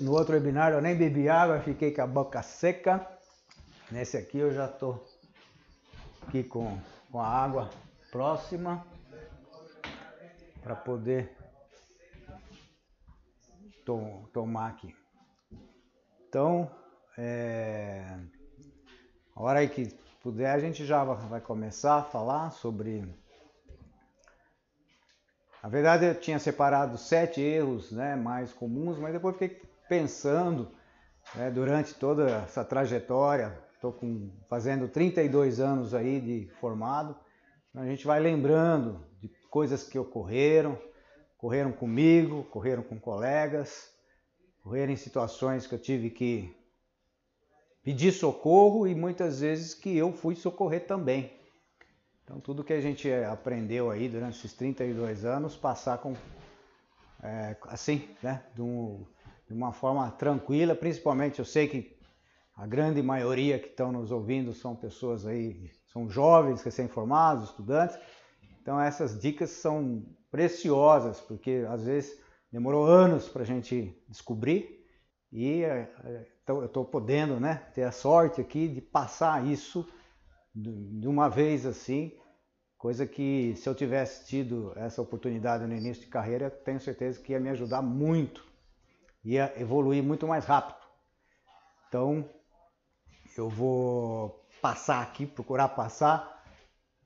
No, outro webinar eu nem bebi água, fiquei com a boca seca. Nesse aqui eu já estou aqui com, com a água próxima para poder to, tomar aqui. Então, é, a hora que puder, a gente já vai começar a falar sobre. Na verdade, eu tinha separado sete erros né, mais comuns, mas depois fiquei pensando né, durante toda essa trajetória. Estou fazendo 32 anos aí de formado. A gente vai lembrando de coisas que ocorreram, ocorreram comigo, ocorreram com colegas, ocorreram em situações que eu tive que pedir socorro e muitas vezes que eu fui socorrer também. Então tudo que a gente aprendeu aí durante esses 32 anos, passar com é, assim, né, de, um, de uma forma tranquila, principalmente eu sei que a grande maioria que estão nos ouvindo são pessoas aí, são jovens, recém-formados, estudantes. Então essas dicas são preciosas, porque às vezes demorou anos para a gente descobrir e é, então eu estou podendo né, ter a sorte aqui de passar isso de uma vez assim, coisa que se eu tivesse tido essa oportunidade no início de carreira, tenho certeza que ia me ajudar muito, ia evoluir muito mais rápido. Então eu vou passar aqui, procurar passar.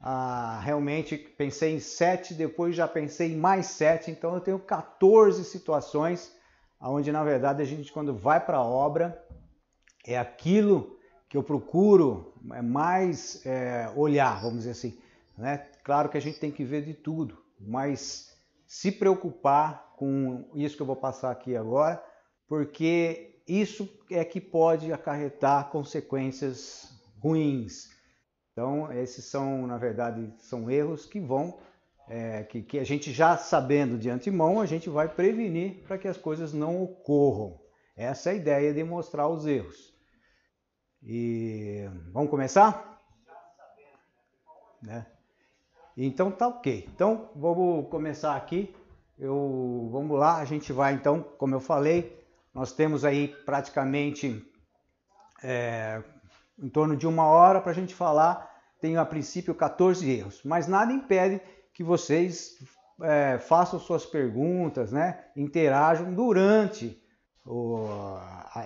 Ah, realmente pensei em sete, depois já pensei em mais sete, então eu tenho 14 situações onde na verdade a gente quando vai para a obra é aquilo que eu procuro é mais é, olhar, vamos dizer assim. Né? Claro que a gente tem que ver de tudo, mas se preocupar com isso que eu vou passar aqui agora, porque isso é que pode acarretar consequências ruins. Então, esses são, na verdade, são erros que vão, é, que, que a gente já sabendo de antemão, a gente vai prevenir para que as coisas não ocorram. Essa é a ideia de mostrar os erros. E vamos começar? Né? Então tá ok. Então vamos começar aqui. Eu, vamos lá, a gente vai então, como eu falei, nós temos aí praticamente é, em torno de uma hora para a gente falar. Tenho a princípio 14 erros, mas nada impede que vocês é, façam suas perguntas, né? interajam durante o,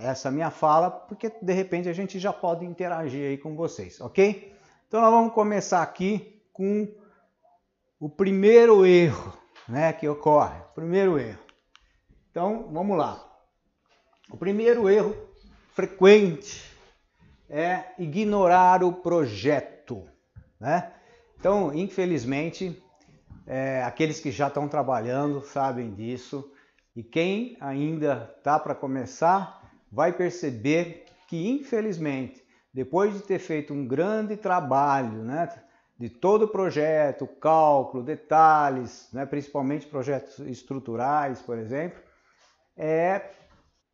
essa minha fala, porque de repente a gente já pode interagir aí com vocês, ok? Então nós vamos começar aqui com o primeiro erro né, que ocorre. Primeiro erro. Então vamos lá. O primeiro erro frequente é ignorar o projeto. Né? Então, infelizmente, é, aqueles que já estão trabalhando sabem disso. E quem ainda está para começar vai perceber que, infelizmente, depois de ter feito um grande trabalho né, de todo o projeto, cálculo, detalhes, né, principalmente projetos estruturais, por exemplo, é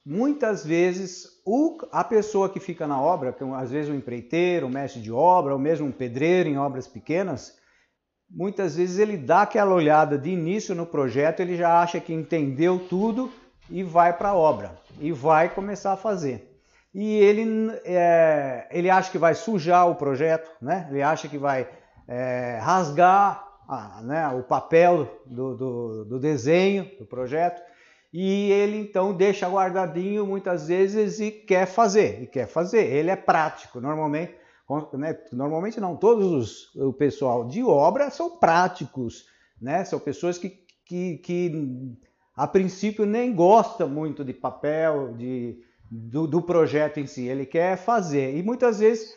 muitas vezes o, a pessoa que fica na obra, que às vezes o empreiteiro, o mestre de obra, ou mesmo um pedreiro em obras pequenas, muitas vezes ele dá aquela olhada de início no projeto, ele já acha que entendeu tudo e vai para a obra e vai começar a fazer. E ele, é, ele acha que vai sujar o projeto, né? ele acha que vai é, rasgar né, o papel do, do, do desenho do projeto e ele então deixa guardadinho muitas vezes e quer fazer, e quer fazer. Ele é prático, normalmente né? Normalmente não, todos os, o pessoal de obra são práticos, né? São pessoas que, que, que a princípio nem gostam muito de papel, de, do, do projeto em si, ele quer fazer. E muitas vezes,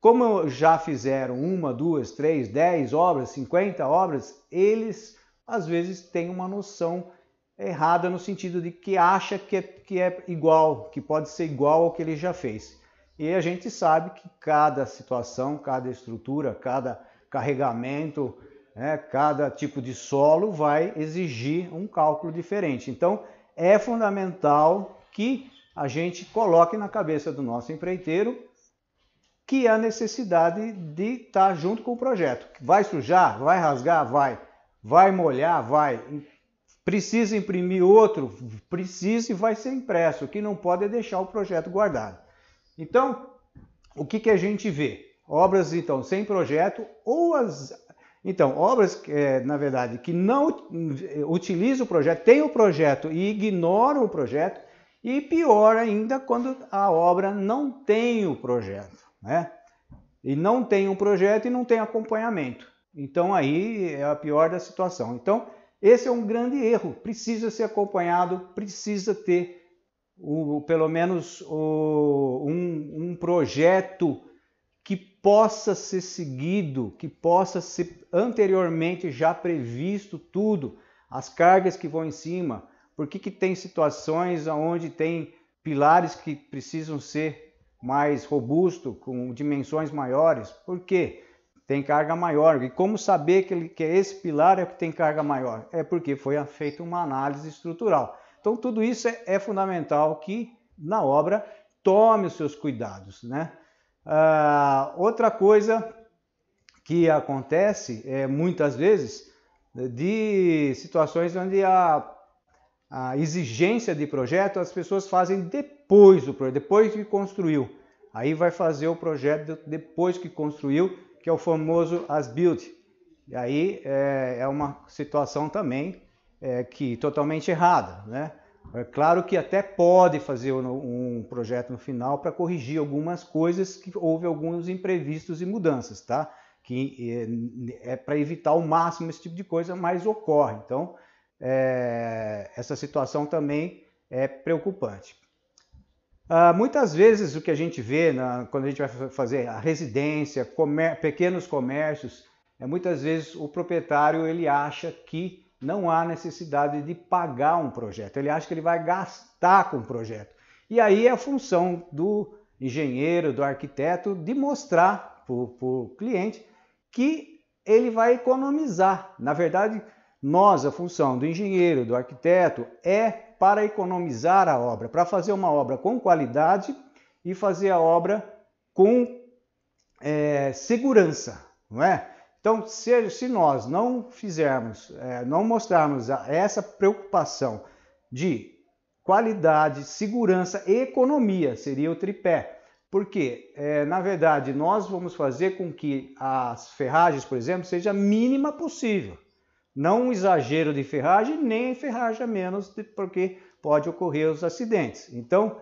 como já fizeram uma, duas, três, dez obras, cinquenta obras, eles às vezes têm uma noção errada no sentido de que acha que é, que é igual, que pode ser igual ao que ele já fez. E a gente sabe que cada situação, cada estrutura, cada carregamento, né, cada tipo de solo vai exigir um cálculo diferente. Então, é fundamental que a gente coloque na cabeça do nosso empreiteiro que há necessidade de estar junto com o projeto. Vai sujar? Vai rasgar? Vai. Vai molhar? Vai. Precisa imprimir outro? Precisa e vai ser impresso. O que não pode é deixar o projeto guardado. Então, o que, que a gente vê? Obras, então, sem projeto ou as. Então, obras, é, na verdade, que não utilizam o projeto, têm o projeto e ignoram o projeto, e pior ainda, quando a obra não tem o projeto, né? E não tem um projeto e não tem acompanhamento. Então, aí é a pior da situação. Então, esse é um grande erro. Precisa ser acompanhado, precisa ter o, pelo menos o, um, um projeto que possa ser seguido, que possa ser anteriormente já previsto tudo, as cargas que vão em cima, por que, que tem situações onde tem pilares que precisam ser mais robustos, com dimensões maiores, por quê? Tem carga maior. E como saber que, ele, que esse pilar é que tem carga maior? É porque foi feita uma análise estrutural. Então, tudo isso é, é fundamental que na obra tome os seus cuidados. Né? Ah, outra coisa que acontece é, muitas vezes de situações onde a, a exigência de projeto as pessoas fazem depois do projeto, depois que construiu. Aí vai fazer o projeto depois que construiu, que é o famoso as-built. E aí é, é uma situação também é, que totalmente errada, né? É claro que até pode fazer um projeto no final para corrigir algumas coisas que houve alguns imprevistos e mudanças, tá? Que é, é para evitar ao máximo esse tipo de coisa, mas ocorre. Então, é, essa situação também é preocupante. Ah, muitas vezes o que a gente vê na, quando a gente vai fazer a residência, pequenos comércios, é muitas vezes o proprietário ele acha que não há necessidade de pagar um projeto, ele acha que ele vai gastar com o projeto. E aí é a função do engenheiro, do arquiteto, de mostrar para o cliente que ele vai economizar. Na verdade, nós, a função do engenheiro, do arquiteto, é para economizar a obra, para fazer uma obra com qualidade e fazer a obra com é, segurança, não é? Então, se, se nós não fizermos, é, não mostrarmos essa preocupação de qualidade, segurança e economia, seria o tripé. Porque, é, na verdade, nós vamos fazer com que as ferragens, por exemplo, seja a mínima possível. Não um exagero de ferragem, nem ferragem a menos, porque pode ocorrer os acidentes. Então,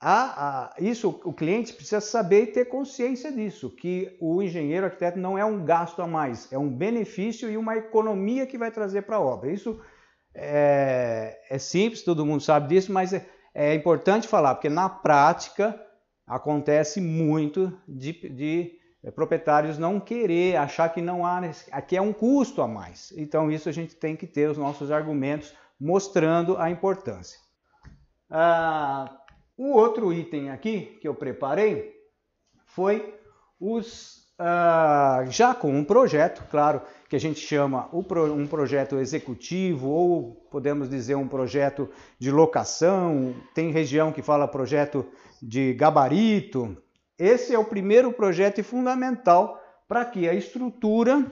a, a, isso o cliente precisa saber e ter consciência disso, que o engenheiro arquiteto não é um gasto a mais, é um benefício e uma economia que vai trazer para a obra. Isso é, é, simples, todo mundo sabe disso, mas é, é, importante falar, porque na prática acontece muito de, de proprietários não querer, achar que não há, aqui é um custo a mais. Então isso a gente tem que ter os nossos argumentos mostrando a importância. Ah, o outro item aqui que eu preparei foi os uh, já com um projeto, claro, que a gente chama um projeto executivo ou podemos dizer um projeto de locação, tem região que fala projeto de gabarito. Esse é o primeiro projeto fundamental para que a estrutura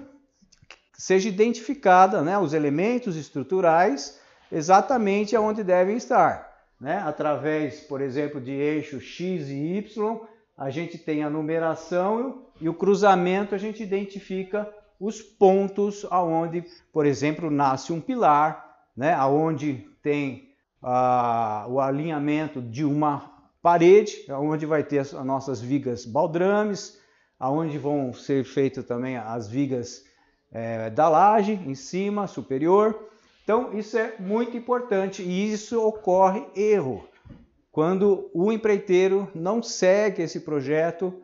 seja identificada, né, os elementos estruturais exatamente aonde devem estar né? através, por exemplo, de eixo X e Y, a gente tem a numeração e o cruzamento a gente identifica os pontos aonde, por exemplo, nasce um pilar, né? aonde tem ah, o alinhamento de uma parede, onde vai ter as, as nossas vigas baldrames, aonde vão ser feitas também as vigas é, da laje em cima, superior, então, isso é muito importante e isso ocorre erro quando o empreiteiro não segue esse projeto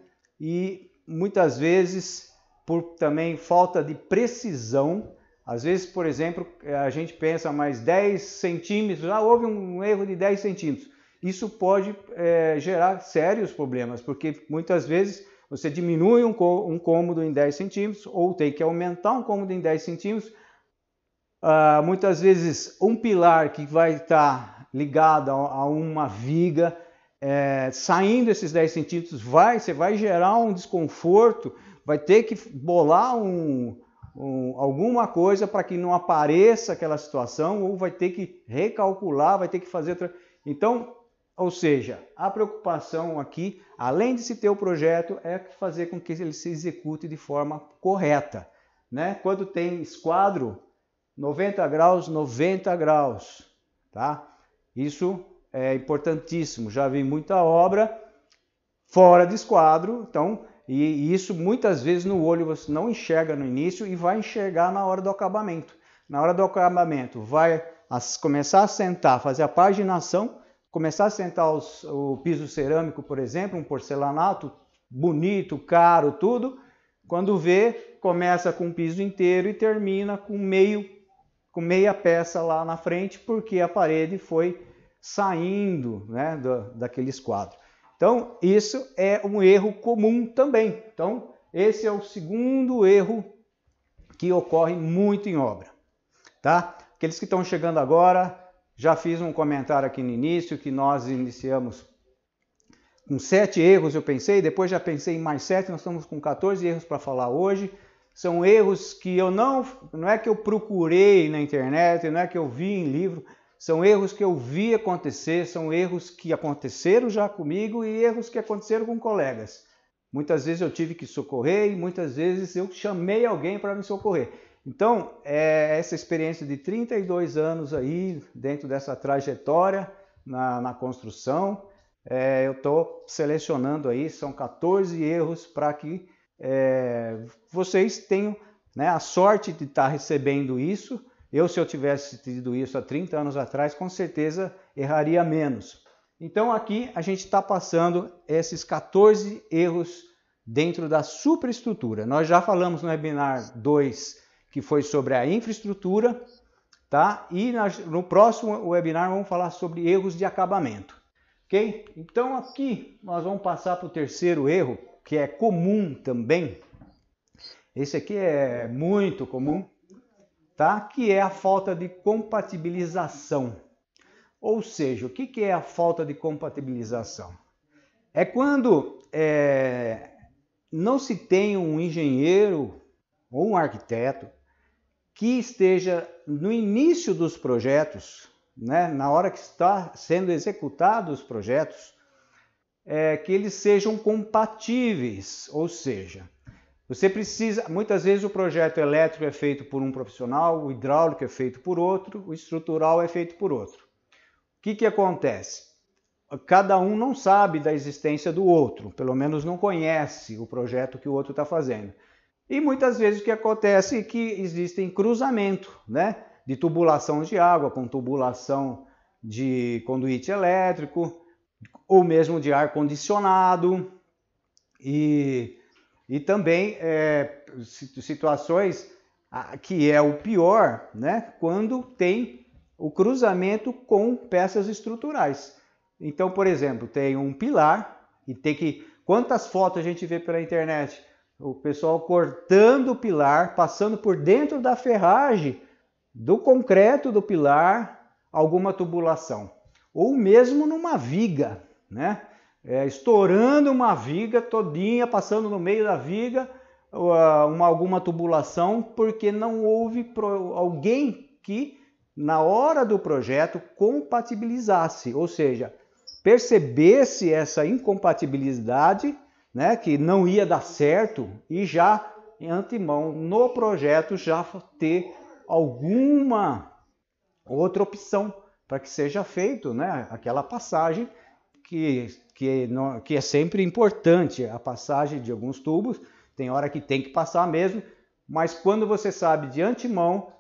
e muitas vezes por também falta de precisão. Às vezes, por exemplo, a gente pensa mais 10 centímetros, ah, houve um erro de 10 centímetros. Isso pode é, gerar sérios problemas, porque muitas vezes você diminui um, cômodo em 10 centímetros ou tem que aumentar um cômodo em 10 centímetros Uh, muitas vezes um pilar que vai estar ligado a, a uma viga, é, saindo esses 10 centímetros, vai, você vai gerar um desconforto, vai ter que bolar um, um, alguma coisa para que não apareça aquela situação ou vai ter que recalcular, vai ter que fazer outra. Então, ou seja, a preocupação aqui, além de se ter o projeto, é fazer com que ele se execute de forma correta. Né? Quando tem esquadro, 90 graus, 90 graus. Tá? Isso é importantíssimo. Já vi muita obra fora de esquadro, então, e isso muitas vezes no olho você não enxerga no início e vai enxergar na hora do acabamento. Na hora do acabamento, vai começar a sentar, fazer a paginação começar a sentar os, o piso cerâmico, por exemplo, um porcelanato bonito, caro, tudo, quando vê, começa com o piso inteiro e termina com meio com meia peça lá na frente, porque a parede foi saindo né, do, daqueles quadros. Então, isso é um erro comum também. Então, esse é o segundo erro que ocorre muito em obra. Tá? Aqueles que estão chegando agora, já fiz um comentário aqui no início que nós iniciamos com sete erros, eu pensei, depois já pensei em mais sete, nós estamos com 14 erros para falar hoje. São erros que eu não, não é que eu procurei na internet, não é que eu vi em livro, são erros que eu vi acontecer, são erros que aconteceram já comigo e erros que aconteceram com colegas. Muitas vezes eu tive que socorrer e muitas vezes eu chamei alguém para me socorrer. Então, é essa experiência de 32 anos aí, dentro dessa trajetória na, na construção, é, eu estou selecionando aí, são 14 erros para que é, vocês tenham né, a sorte de estar tá recebendo isso. Eu, se eu tivesse tido isso há 30 anos atrás, com certeza erraria menos. Então, aqui a gente está passando esses 14 erros dentro da superestrutura. Nós já falamos no webinar 2 que foi sobre a infraestrutura, tá? E no próximo webinar vamos falar sobre erros de acabamento, ok? Então aqui nós vamos passar para o terceiro erro, que é comum também. Esse aqui é muito comum, tá? Que é a falta de compatibilização. Ou seja, o que é a falta de compatibilização? É quando é, não se tem um engenheiro ou um arquiteto que esteja no início dos projetos, né, na hora que está sendo executados os projetos, é, que eles sejam compatíveis, ou seja, você precisa, muitas vezes o projeto elétrico é feito por um profissional, o hidráulico é feito por outro, o estrutural é feito por outro. O que, que acontece? Cada um não sabe da existência do outro, pelo menos não conhece o projeto que o outro está fazendo. E muitas vezes o que acontece é que existem cruzamento, né? De tubulação de água com tubulação de conduíte elétrico, ou mesmo de ar condicionado, e, e também é, situações que é o pior, né? Quando tem o cruzamento com peças estruturais. Então, por exemplo, tem um pilar e tem que. Quantas fotos a gente vê pela internet? O pessoal cortando o pilar, passando por dentro da ferragem do concreto do pilar alguma tubulação, ou mesmo numa viga, né? É, estourando uma viga todinha, passando no meio da viga uma, alguma tubulação, porque não houve pro, alguém que na hora do projeto compatibilizasse, ou seja, percebesse essa incompatibilidade né, que não ia dar certo e já em antemão no projeto já ter alguma outra opção para que seja feito, né, aquela passagem que, que, não, que é sempre importante, a passagem de alguns tubos, tem hora que tem que passar mesmo, mas quando você sabe de antemão,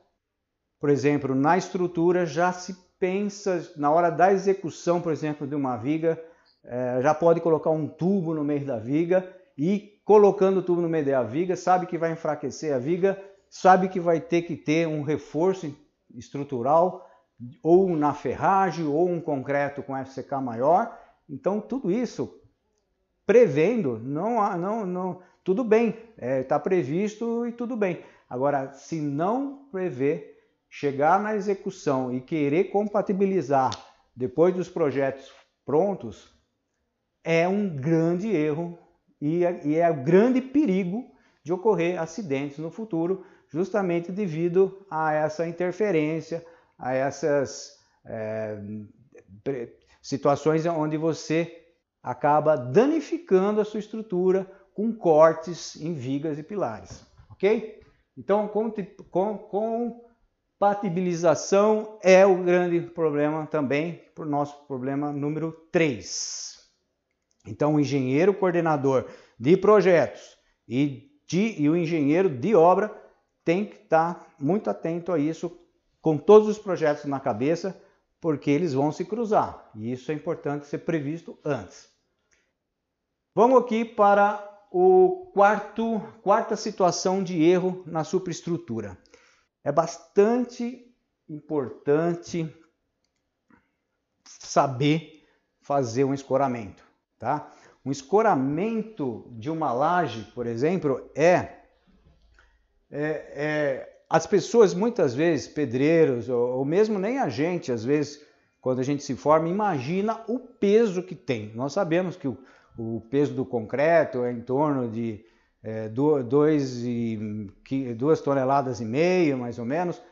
por exemplo, na estrutura já se pensa, na hora da execução, por exemplo, de uma viga, é, já pode colocar um tubo no meio da viga e colocando o tubo no meio da viga, sabe que vai enfraquecer a viga, sabe que vai ter que ter um reforço estrutural ou na ferragem ou um concreto com FCK maior. Então tudo isso prevendo, não, não, não, tudo bem, está é, tá previsto e tudo bem. Agora, se não prever, chegar na execução e querer compatibilizar depois dos projetos prontos, é um grande erro e é, e é um grande perigo de ocorrer acidentes no futuro, justamente devido a essa interferência, a essas é, situações onde você acaba danificando a sua estrutura com cortes em vigas e pilares, ok? Então, compatibilização é o grande problema também, para o nosso problema número 3. Então, o engenheiro coordenador de projetos e, de, e o engenheiro de obra tem que estar muito atento a isso, com todos os projetos na cabeça, porque eles vão se cruzar. E isso é importante ser previsto antes. Vamos aqui para o quarto, quarta situação de erro na superestrutura. É bastante importante saber fazer um escoramento, tá? Um escoramento de uma laje, por exemplo, é, é, é as pessoas muitas vezes, pedreiros ou, ou mesmo nem a gente, às vezes, quando a gente se forma, imagina o peso que tem. Nós sabemos que o, o peso do concreto é em torno de é, dois e, duas toneladas e meia, mais ou menos,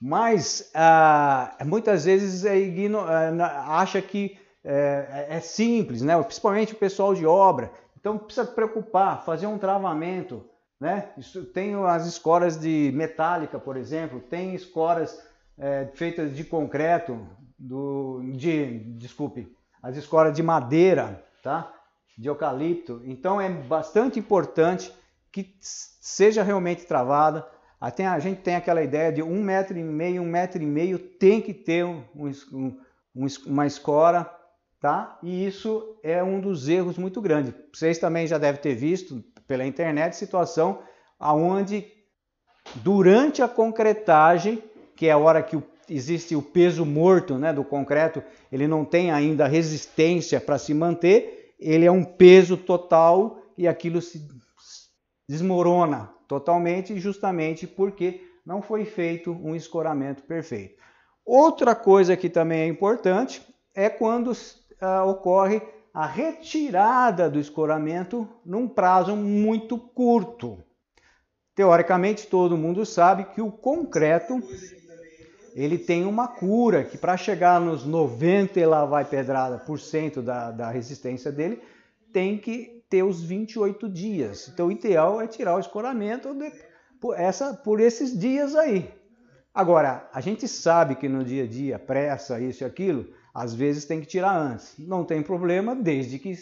mas ah, muitas vezes é igno, ah, acha que é, é, simples, né? principalmente o pessoal de obra. Então precisa preocupar, fazer um travamento. Né? Isso, tem as escoras de metálica, por exemplo, tem escoras é, feitas de concreto, do, de, desculpe, as escoras de madeira, tá? de eucalipto. Então é bastante importante que seja realmente travada. Até a gente tem aquela ideia de um metro e meio, um metro e meio tem que ter um, um, uma escora, tá? E isso é um dos erros muito grandes. Vocês também já devem ter visto pela internet situação aonde durante a concretagem, que é a hora que o, existe o peso morto né, do concreto, ele não tem ainda resistência para se manter, ele é um peso total e aquilo se desmorona totalmente, justamente porque não foi feito um escoramento perfeito. Outra coisa que também é importante é quando uh, ocorre a retirada do escoramento num prazo muito curto. Teoricamente, todo mundo sabe que o concreto ele tem uma cura que para chegar nos 90 e lá vai pedrada por cento da, da resistência dele, tem que ter os 28 dias. Então o ideal é tirar o escoramento de, por, essa, por esses dias aí. Agora, a gente sabe que no dia a dia, pressa, isso e aquilo, às vezes tem que tirar antes. Não tem problema, desde que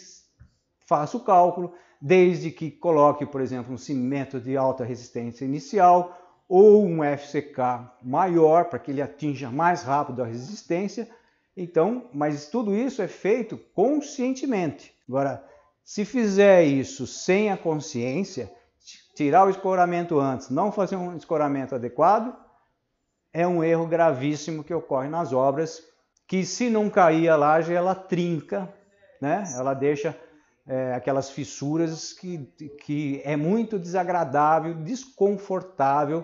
faça o cálculo, desde que coloque, por exemplo, um cimento de alta resistência inicial, ou um FCK maior para que ele atinja mais rápido a resistência. Então, mas tudo isso é feito conscientemente. Agora, se fizer isso sem a consciência, tirar o escoramento antes, não fazer um escoramento adequado, é um erro gravíssimo que ocorre nas obras, que se não cair a laje, ela trinca, né? ela deixa é, aquelas fissuras que, que é muito desagradável, desconfortável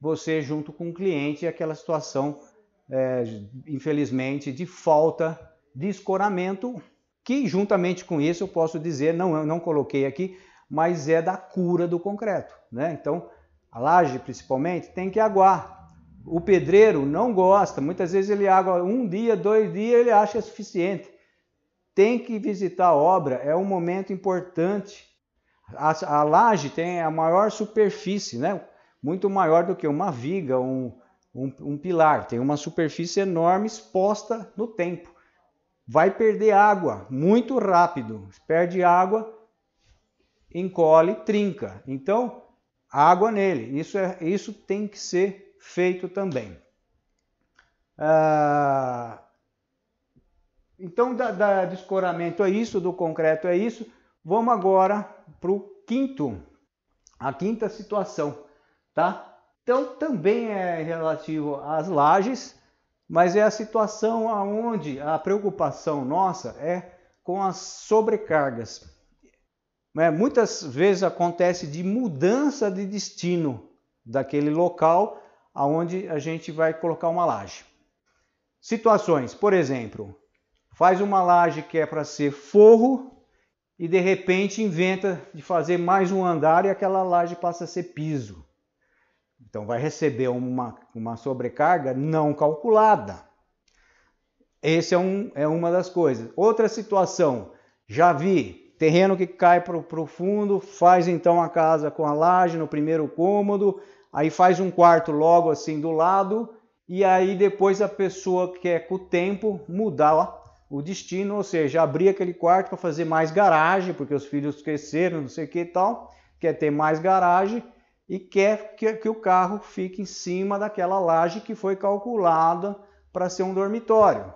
você junto com o cliente aquela situação, é, infelizmente, de falta de escoramento, que juntamente com isso eu posso dizer, não, eu não coloquei aqui, mas é da cura do concreto. Né? Então, a laje principalmente tem que aguar. O pedreiro não gosta, muitas vezes ele água um dia, dois dias, ele acha suficiente. Tem que visitar a obra, é um momento importante. A, a laje tem a maior superfície, né? muito maior do que uma viga, um, um, um pilar. Tem uma superfície enorme exposta no tempo. Vai perder água muito rápido. Perde água, encolhe, trinca. Então, água nele. Isso, é, isso tem que ser feito também. Ah, então, da, da, do escoramento é isso, do concreto é isso. Vamos agora para o quinto, a quinta situação tá? Então também é relativo às lajes, mas é a situação aonde a preocupação nossa é com as sobrecargas. É, muitas vezes acontece de mudança de destino daquele local aonde a gente vai colocar uma laje. Situações, por exemplo, faz uma laje que é para ser forro e de repente inventa de fazer mais um andar e aquela laje passa a ser piso. Então vai receber uma, uma sobrecarga não calculada. Esse é, um, é uma das coisas. Outra situação, já vi terreno que cai para o fundo, faz então a casa com a laje no primeiro cômodo, aí faz um quarto logo assim do lado, e aí depois a pessoa quer com o tempo mudar o destino, ou seja, abrir aquele quarto para fazer mais garagem, porque os filhos cresceram, não sei o que e tal, quer ter mais garagem e quer que, que o carro fique em cima daquela laje que foi calculada para ser um dormitório.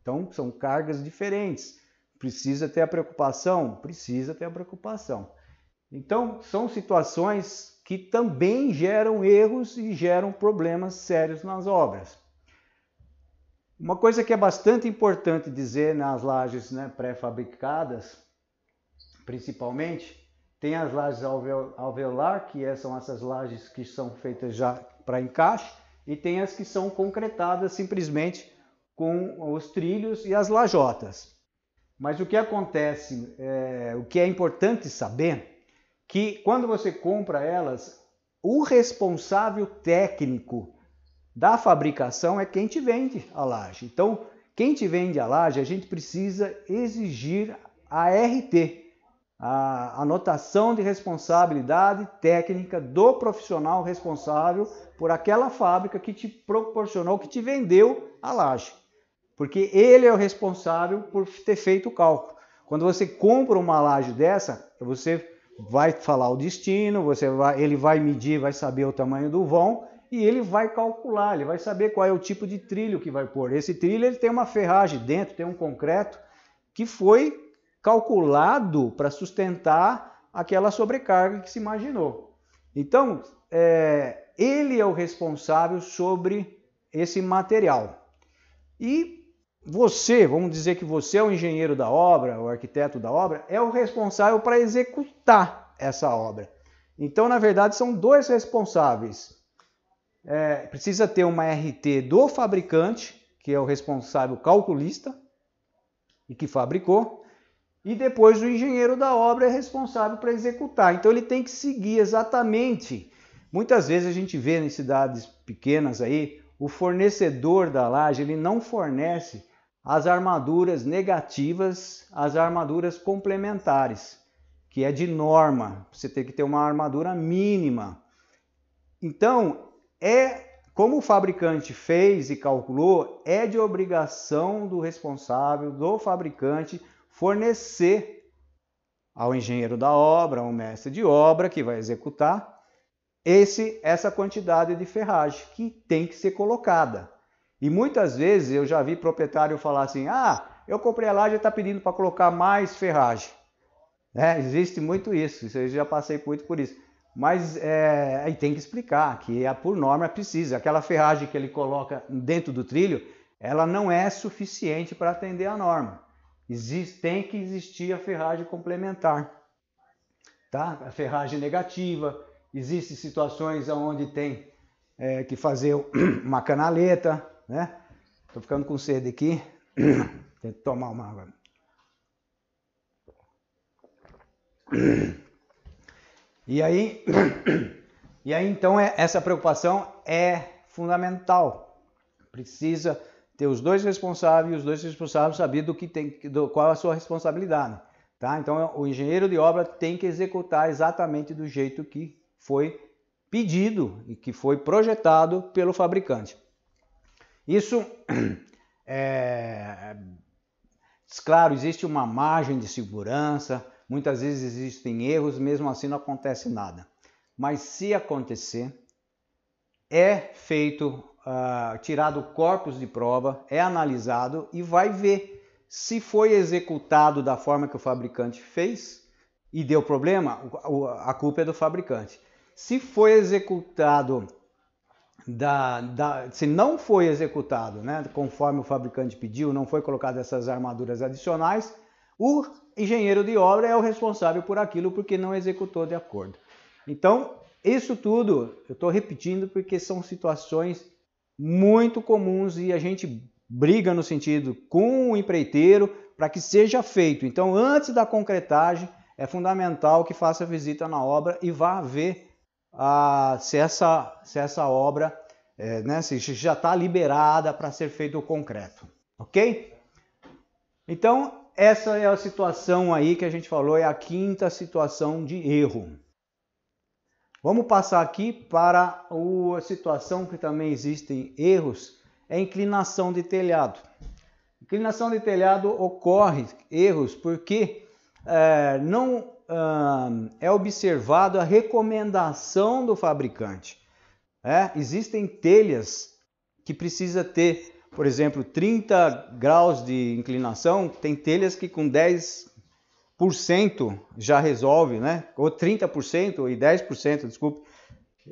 Então, são cargas diferentes. Precisa ter a preocupação? Precisa ter a preocupação. Então, são situações que também geram erros e geram problemas sérios nas obras. Uma coisa que é bastante importante dizer nas lajes né, pré-fabricadas, principalmente, tem as lajes alveolar, que é, são essas lajes que são feitas já para encaixe, e tem as que são concretadas simplesmente com os trilhos e as lajotas. Mas o que acontece, é, o que é importante saber, que quando você compra elas, o responsável técnico da fabricação é quem te vende a laje. Então, quem te vende a laje, a gente precisa exigir a RT, a anotação de responsabilidade técnica do profissional responsável por aquela fábrica que te proporcionou, que te vendeu a laje. Porque ele é o responsável por ter feito o cálculo. Quando você compra uma laje dessa, você vai falar o destino, você vai, ele vai medir, vai saber o tamanho do vão e ele vai calcular, ele vai saber qual é o tipo de trilho que vai pôr. Esse trilho ele tem uma ferragem dentro, tem um concreto que foi calculado para sustentar aquela sobrecarga que se imaginou. Então, é, ele é o responsável sobre esse material. E você, vamos dizer que você é o engenheiro da obra, o arquiteto da obra, é o responsável para executar essa obra. Então, na verdade, são dois responsáveis é, precisa ter uma RT do fabricante, que é o responsável calculista e que fabricou, e depois o engenheiro da obra é responsável para executar. Então ele tem que seguir exatamente. Muitas vezes a gente vê em cidades pequenas aí, o fornecedor da laje ele não fornece as armaduras negativas, as armaduras complementares, que é de norma. Você tem que ter uma armadura mínima. Então, é como o fabricante fez e calculou, é de obrigação do responsável, do fabricante, fornecer ao engenheiro da obra, ao mestre de obra que vai executar, esse, essa quantidade de ferragem que tem que ser colocada. E muitas vezes eu já vi proprietário falar assim: ah, eu comprei a laje e está pedindo para colocar mais ferragem. É, existe muito isso, eu já passei muito por isso. Mas é, aí tem que explicar que a, por norma precisa. Aquela ferragem que ele coloca dentro do trilho, ela não é suficiente para atender a norma. Existe, tem que existir a ferragem complementar. Tá? A ferragem negativa. Existem situações onde tem é, que fazer uma canaleta. Né? Estou ficando com sede aqui. Tem que tomar uma água. E aí, e aí então é, essa preocupação é fundamental. Precisa ter os dois responsáveis e os dois responsáveis saber do que tem, do, qual é a sua responsabilidade. Tá? Então o engenheiro de obra tem que executar exatamente do jeito que foi pedido e que foi projetado pelo fabricante. Isso é, claro, existe uma margem de segurança, Muitas vezes existem erros, mesmo assim não acontece nada. Mas se acontecer, é feito, uh, tirado corpos de prova, é analisado e vai ver se foi executado da forma que o fabricante fez e deu problema, a culpa é do fabricante. Se foi executado da, da, se não foi executado, né, conforme o fabricante pediu, não foi colocado essas armaduras adicionais, o engenheiro de obra é o responsável por aquilo porque não executou de acordo. Então, isso tudo eu estou repetindo porque são situações muito comuns e a gente briga no sentido com o empreiteiro para que seja feito. Então, antes da concretagem, é fundamental que faça visita na obra e vá ver a, se, essa, se essa obra é, né, se já está liberada para ser feito o concreto, ok? Então, essa é a situação aí que a gente falou, é a quinta situação de erro. Vamos passar aqui para a situação que também existem erros, é inclinação de telhado. Inclinação de telhado ocorre erros porque é, não é observado a recomendação do fabricante. É, existem telhas que precisa ter, por exemplo, 30 graus de inclinação, tem telhas que com 10% já resolve, né? Ou 30% e 10%, desculpe.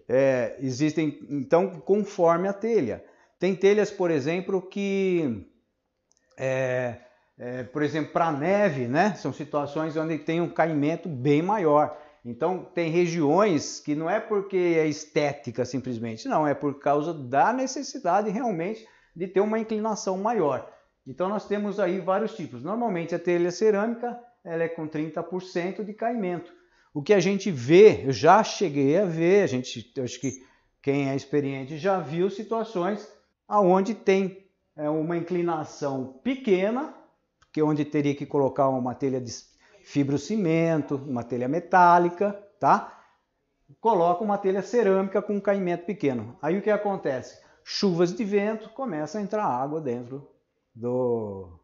É, existem, então, conforme a telha. Tem telhas, por exemplo, que é, é, por exemplo, para neve, né? São situações onde tem um caimento bem maior. Então, tem regiões que não é porque é estética simplesmente, não, é por causa da necessidade realmente de ter uma inclinação maior. Então, nós temos aí vários tipos. Normalmente, a telha cerâmica ela é com 30% de caimento. O que a gente vê, eu já cheguei a ver, a gente, acho que quem é experiente já viu situações aonde tem é, uma inclinação pequena que onde teria que colocar uma telha de fibrocimento, uma telha metálica, tá? Coloca uma telha cerâmica com um caimento pequeno. Aí o que acontece? Chuvas de vento, começa a entrar água dentro do,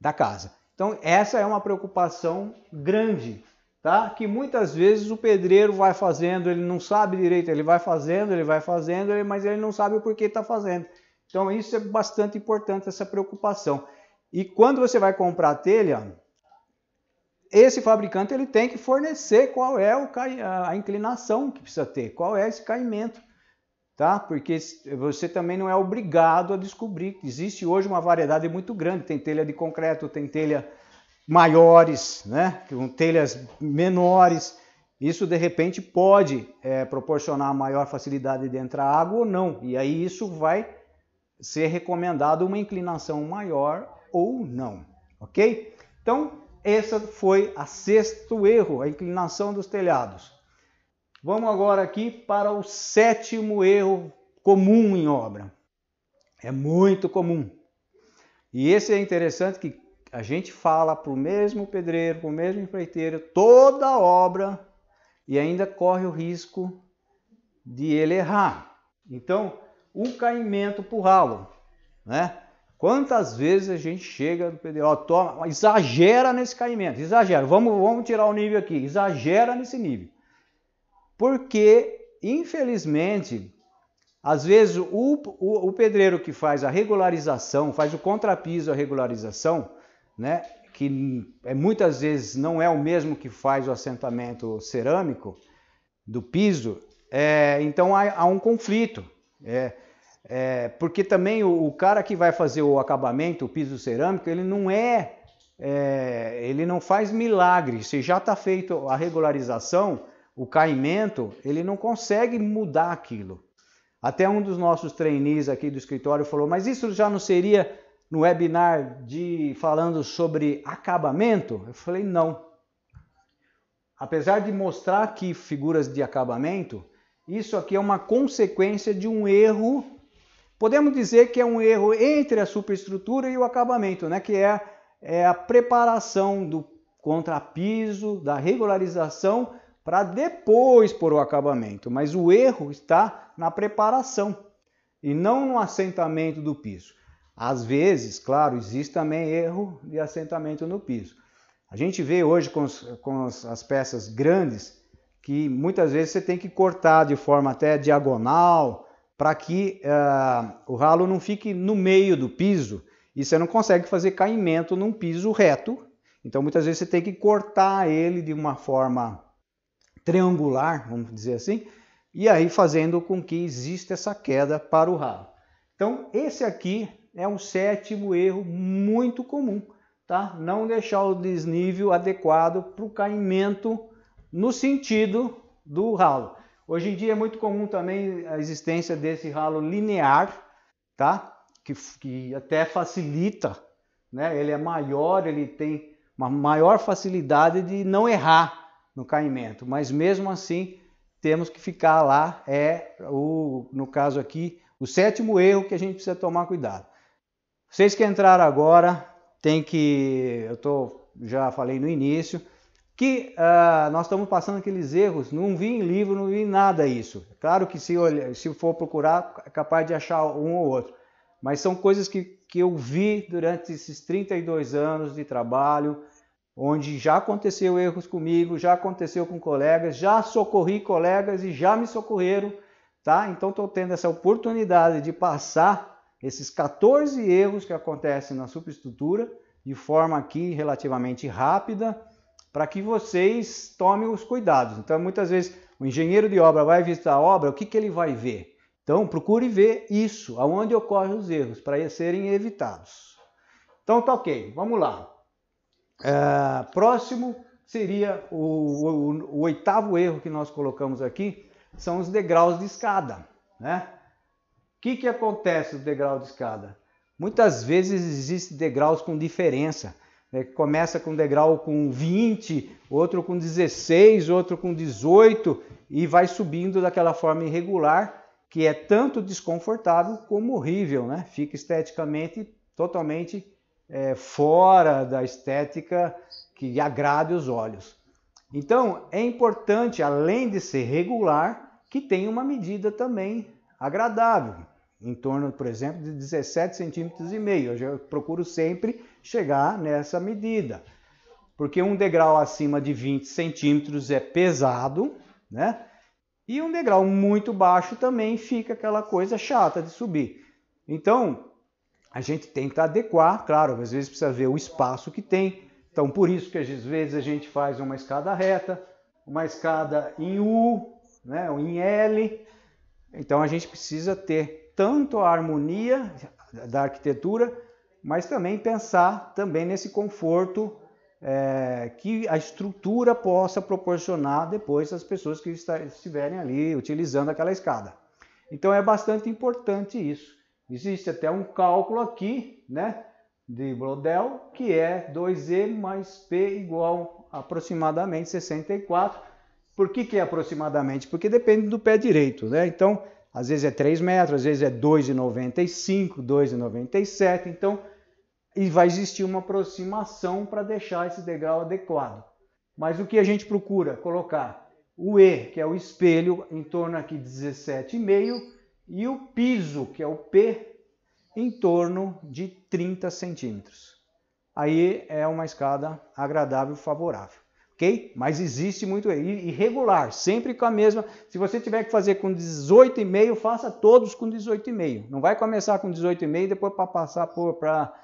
da casa. Então essa é uma preocupação grande, tá? Que muitas vezes o pedreiro vai fazendo, ele não sabe direito, ele vai fazendo, ele vai fazendo, mas ele não sabe o porquê está fazendo. Então isso é bastante importante essa preocupação. E quando você vai comprar a telha, esse fabricante ele tem que fornecer qual é a inclinação que precisa ter, qual é esse caimento, tá? Porque você também não é obrigado a descobrir. Existe hoje uma variedade muito grande, tem telha de concreto, tem telha maiores, né? Com telhas menores. Isso de repente pode é, proporcionar maior facilidade de entrar água ou não. E aí isso vai ser recomendado uma inclinação maior ou não, ok? Então, esse foi a sexto erro, a inclinação dos telhados. Vamos agora aqui para o sétimo erro comum em obra. É muito comum. E esse é interessante que a gente fala para o mesmo pedreiro, para o mesmo empreiteiro, toda a obra e ainda corre o risco de ele errar. Então, o caimento o ralo, né? Quantas vezes a gente chega do PDO, toma, exagera nesse caimento, exagera, vamos, vamos tirar o nível aqui, exagera nesse nível. Porque, infelizmente, às vezes o, o, o pedreiro que faz a regularização, faz o contrapiso, a regularização, né, que é, muitas vezes não é o mesmo que faz o assentamento cerâmico do piso, é, então há, há um conflito. É, é, porque também o, o, cara que vai fazer o acabamento, o piso cerâmico, ele não é, é ele não faz milagre. Se já está feito a regularização, o caimento, ele não consegue mudar aquilo. Até um dos nossos trainees aqui do escritório falou, mas isso já não seria no webinar de falando sobre acabamento? Eu falei, não. Apesar de mostrar aqui figuras de acabamento, isso aqui é uma consequência de um erro Podemos dizer que é um erro entre a superestrutura e o acabamento, né? que é, é a preparação do contrapiso, da regularização, para depois pôr o acabamento. Mas o erro está na preparação e não no assentamento do piso. Às vezes, claro, existe também erro de assentamento no piso. A gente vê hoje com, os, com as peças grandes que muitas vezes você tem que cortar de forma até diagonal, para que uh, o ralo não fique no meio do piso e você não consegue fazer caimento num piso reto. Então muitas vezes você tem que cortar ele de uma forma triangular, vamos dizer assim, e aí fazendo com que exista essa queda para o ralo. Então esse aqui é um sétimo erro muito comum, tá? Não deixar o desnível adequado para o caimento no sentido do ralo. Hoje em dia é muito comum também a existência desse ralo linear, tá? Que, que até facilita, né? Ele é maior, ele tem uma maior facilidade de não errar no caimento, mas mesmo assim temos que ficar lá, é o, no caso aqui, o sétimo erro que a gente precisa tomar cuidado. Vocês que entraram agora, tem que, eu tô, já falei no início, que uh, nós estamos passando aqueles erros, não vi em livro, não vi em nada isso. Claro que se, se for procurar, é capaz de achar um ou outro. Mas são coisas que, que eu vi durante esses 32 anos de trabalho, onde já aconteceu erros comigo, já aconteceu com colegas, já socorri colegas e já me socorreram, tá? Então estou tendo essa oportunidade de passar esses 14 erros que acontecem na superestrutura de forma aqui relativamente rápida, para que vocês tomem os cuidados. Então, muitas vezes, o engenheiro de obra vai visitar a obra, o que, que ele vai ver? Então, procure ver isso, aonde ocorrem os erros, para serem evitados. Então, tá ok, vamos lá. É, próximo seria o, o, o, oitavo erro que nós colocamos aqui, são os degraus de escada. Né? O que, que acontece no degrau de escada? Muitas vezes existem degraus com diferença. Né? Começa com degrau com 20, outro com 16, outro com 18 e vai subindo daquela forma irregular que é tanto desconfortável como horrível, né? Fica esteticamente totalmente é, fora da estética que agrade os olhos. Então, é importante, além de ser regular, que tenha uma medida também agradável, em torno, por exemplo, de 17 centímetros e meio. Eu procuro sempre chegar nessa medida, porque um degrau acima de 20 centímetros é pesado, né? E um degrau muito baixo também fica aquela coisa chata de subir. Então, a gente tenta adequar, claro, às vezes precisa ver o espaço que tem. Então, por isso que às vezes a gente faz uma escada reta, uma escada em U, né, ou em L. Então, a gente precisa ter tanto a harmonia da arquitetura, mas também pensar também nesse conforto é, que a estrutura possa proporcionar depois às pessoas que estiverem ali utilizando aquela escada. Então, é bastante importante isso. Existe até um cálculo aqui, né, de Brodel, que é 2E mais P igual a aproximadamente 64. Por que, que é aproximadamente? Porque depende do pé direito, né? Então, às vezes é 3 metros, às vezes é 2,95, 2,97. Então, e vai existir uma aproximação para deixar esse degrau adequado. Mas o que a gente procura? Colocar o E, que é o espelho, em torno aqui de 17,5 e o piso, que é o P, em torno de 30 centímetros. Aí é uma escada agradável, favorável, ok? Mas existe muito irregular, sempre com a mesma. Se você tiver que fazer com 18,5, faça todos com 18,5. Não vai começar com 18,5 e depois para passar para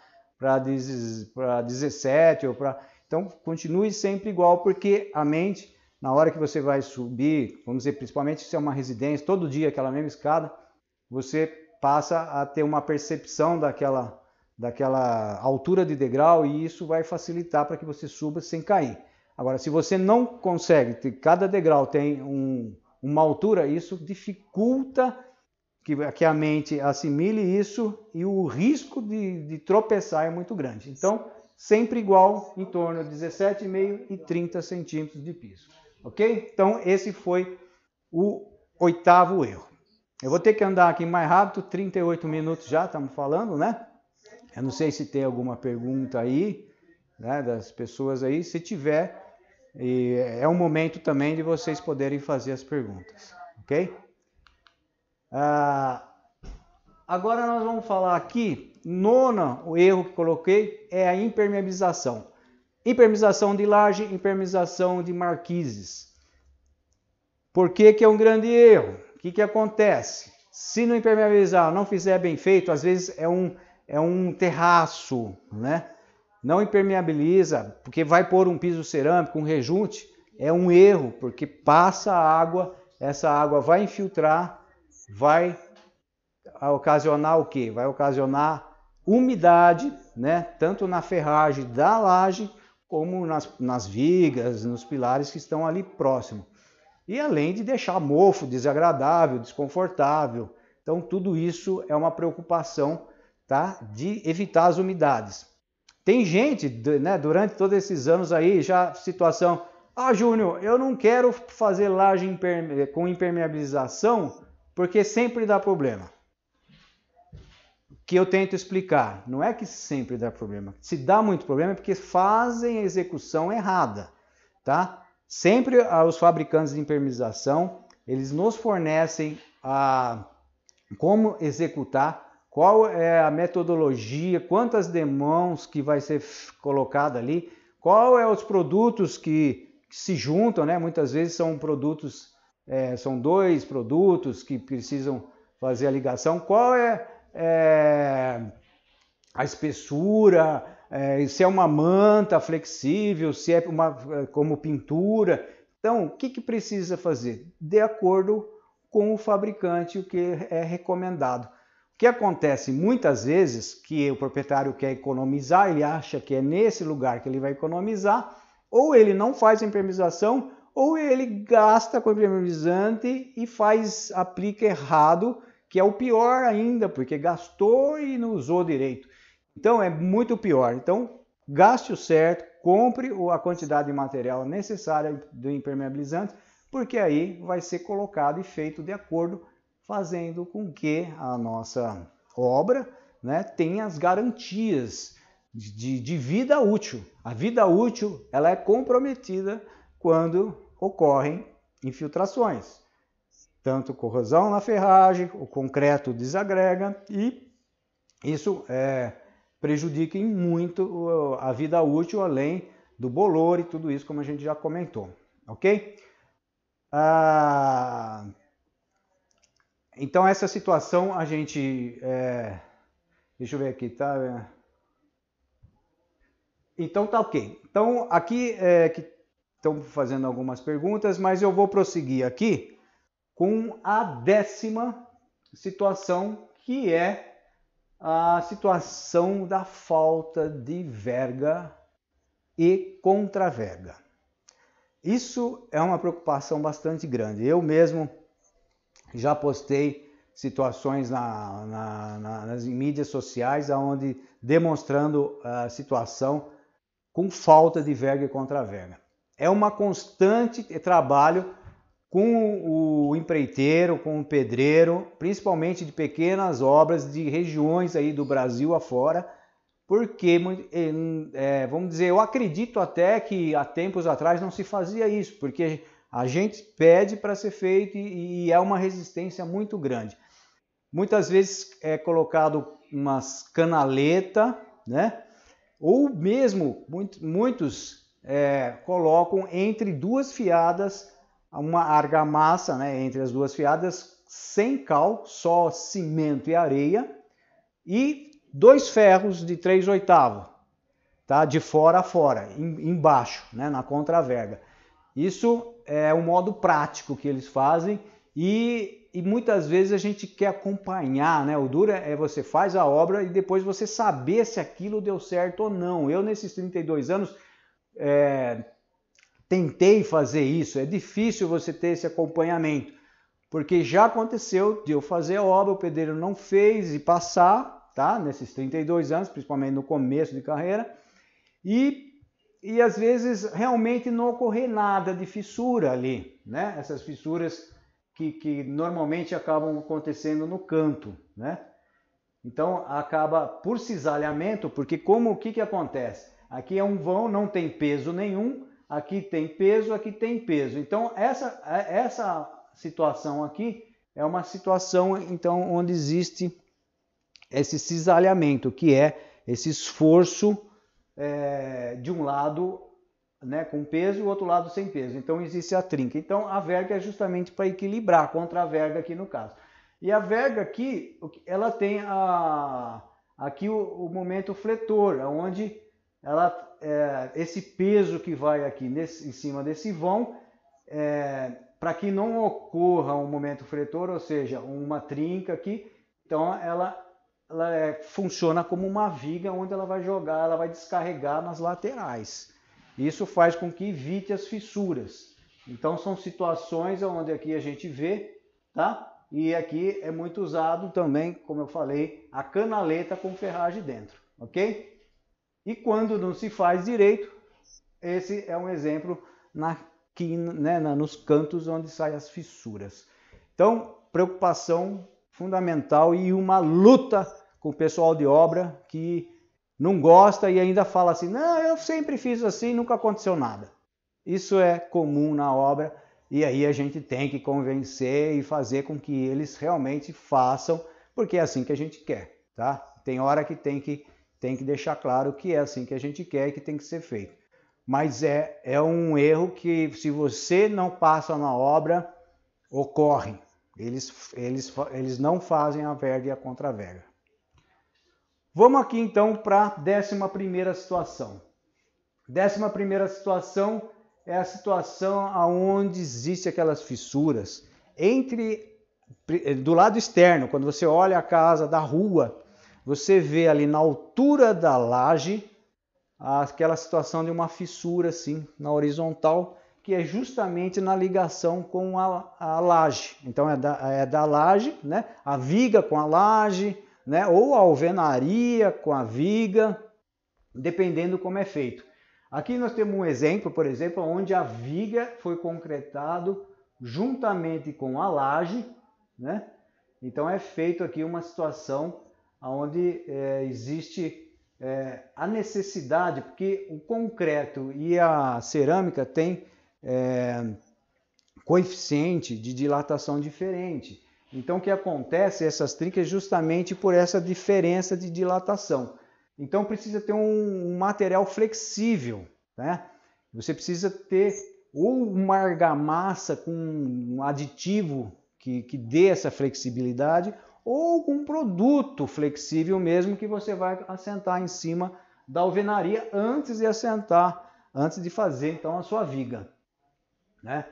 17 ou para. Então continue sempre igual, porque a mente, na hora que você vai subir, vamos dizer, principalmente se é uma residência, todo dia aquela mesma escada você passa a ter uma percepção daquela, daquela altura de degrau e isso vai facilitar para que você suba sem cair. Agora, se você não consegue, cada degrau tem um, uma altura, isso dificulta que, que, a mente assimile isso e o risco de, de tropeçar é muito grande. Então, sempre igual, em torno de 17,5 e 30 centímetros de piso. Ok? Então, esse foi o oitavo erro. Eu vou ter que andar aqui mais rápido, 38 minutos já estamos falando, né? Eu não sei se tem alguma pergunta aí, né, das pessoas aí. Se tiver, é um momento também de vocês poderem fazer as perguntas, ok? Ah, agora nós vamos falar aqui, nona, o erro que coloquei é a impermeabilização. Impermeabilização de laje, impermeabilização de marquises. Por que, que é um grande erro? o que, que acontece? Se não impermeabilizar, não fizer bem feito, às vezes é um, é um terraço, né? Não impermeabiliza, porque vai pôr um piso cerâmico, um rejunte, é um erro, porque passa água, essa água vai infiltrar, vai ocasionar o quê? Vai ocasionar umidade, né? Tanto na ferragem da laje, como nas, nas vigas, nos pilares que estão ali próximo. E além de deixar mofo, desagradável, desconfortável. Então, tudo isso é uma preocupação tá? de evitar as umidades. Tem gente, né, durante todos esses anos aí, já situação, Ah, Júnior, eu não quero fazer laje com impermeabilização porque sempre dá problema. Que eu tento explicar. Não é que sempre dá problema. Se dá muito problema é porque fazem a execução errada, tá? Sempre ah, os fabricantes de impermeabilização, eles nos fornecem a como executar, qual é a metodologia, quantas demãos que vai ser colocada ali, qual é os produtos que se juntam, né? Muitas vezes são produtos, é, são dois produtos que precisam fazer a ligação. Qual é, é a espessura? É, se é uma manta flexível, se é uma como pintura. Então, o que, que precisa fazer? De acordo com o fabricante, o que é recomendado. O que acontece muitas vezes que o proprietário quer economizar, ele acha que é nesse lugar que ele vai economizar, ou ele não faz a impermeabilização, ou ele gasta com impermeabilizante e faz, aplica errado, que é o pior ainda, porque gastou e não usou direito. Então é muito pior. Então gaste o certo, compre a quantidade de material necessária do impermeabilizante, porque aí vai ser colocado e feito de acordo, fazendo com que a nossa obra né, tenha as garantias de, de vida útil. A vida útil ela é comprometida quando ocorrem infiltrações. Tanto corrosão na ferragem, o concreto desagrega e isso é, prejudica muito a vida útil, além do bolor e tudo isso, como a gente já comentou. Ok? Ah, então, essa situação a gente. É, deixa eu ver aqui, tá? Então tá ok. Então aqui é, que estão fazendo algumas perguntas, mas eu vou prosseguir aqui com a décima situação, que é a situação da falta de verga e contraverga. Isso é uma preocupação bastante grande. Eu mesmo já postei situações na, na, na, nas mídias sociais onde demonstrando a situação com falta de verga e contra-verga. É uma constante trabalho com o empreiteiro, com o pedreiro, principalmente de pequenas obras de regiões aí do Brasil afora, porque, é, vamos dizer, eu acredito até que há tempos atrás não se fazia isso, porque a gente pede para ser feito e, é uma resistência muito grande. Muitas vezes é colocado umas canaleta, né? ou mesmo muitos é, colocam entre duas fiadas uma argamassa, né, entre as duas fiadas, sem cal, só cimento e areia, e dois ferros de 3 oitavos, tá, de fora a fora, embaixo, né, na contraverga. Isso é o modo prático que eles fazem e e muitas vezes a gente quer acompanhar, né? O duro é você faz a obra e depois você saber se aquilo deu certo ou não. Eu, nesses 32 anos, é, tentei fazer isso. É difícil você ter esse acompanhamento, porque já aconteceu de eu fazer a obra, o pedreiro não fez e passar, tá? Nesses 32 anos, principalmente no começo de carreira, e, e às vezes realmente não ocorrer nada de fissura ali, né? Essas fissuras que, que normalmente acabam acontecendo no canto, né? Então acaba por cisalhamento, porque como o que, que acontece? Aqui é um vão, não tem peso nenhum, aqui tem peso, aqui tem peso. Então essa, essa situação aqui é uma situação então onde existe esse cisalhamento, que é esse esforço é, de um lado né, com peso e o outro lado sem peso. Então existe a trinca. Então a verga é justamente para equilibrar contra a verga aqui no caso. E a verga aqui, ela tem a, aqui o, o momento fletor, onde ela, é, esse peso que vai aqui nesse, em cima desse vão, é, para que não ocorra um momento fletor, ou seja, uma trinca aqui, então ela, ela é, funciona como uma viga onde ela vai jogar, ela vai descarregar nas laterais. Isso faz com que evite as fissuras. Então são situações onde aqui a gente vê, tá? E aqui é muito usado também, como eu falei, a canaleta com ferragem dentro, ok? E quando não se faz direito, esse é um exemplo na né, nos cantos onde saem as fissuras. Então, preocupação fundamental e uma luta com o pessoal de obra que não gosta e ainda fala assim: não, eu sempre fiz assim, nunca aconteceu nada. Isso é comum na obra e aí a gente tem que convencer e fazer com que eles realmente façam, porque é assim que a gente quer, tá? Tem hora que tem que, tem que deixar claro que é assim que a gente quer e que tem que ser feito. Mas é, é um erro que, se você não passa na obra, ocorre. Eles, eles, eles não fazem a verga e a contraverga. Vamos aqui então para a décima primeira situação. Décima primeira situação é a situação aonde existe aquelas fissuras entre do lado externo, quando você olha a casa da rua, você vê ali na altura da laje aquela situação de uma fissura assim na horizontal, que é justamente na ligação com a, a laje. Então é da, é da laje, né? A viga com a laje, né? Ou a alvenaria com a viga, dependendo como é feito. Aqui nós temos um exemplo, por exemplo, onde a viga foi concretado juntamente com a laje, né? Então é feito aqui uma situação onde é, existe é, a necessidade, porque o concreto e a cerâmica têm é, coeficiente de dilatação diferente. Então o que acontece essas trincas justamente por essa diferença de dilatação. Então precisa ter um, um material flexível, né? Você precisa ter ou uma argamassa com um aditivo que, que dê essa flexibilidade, ou um produto flexível mesmo que você vai assentar em cima da alvenaria antes de assentar, antes de fazer então a sua viga. Né?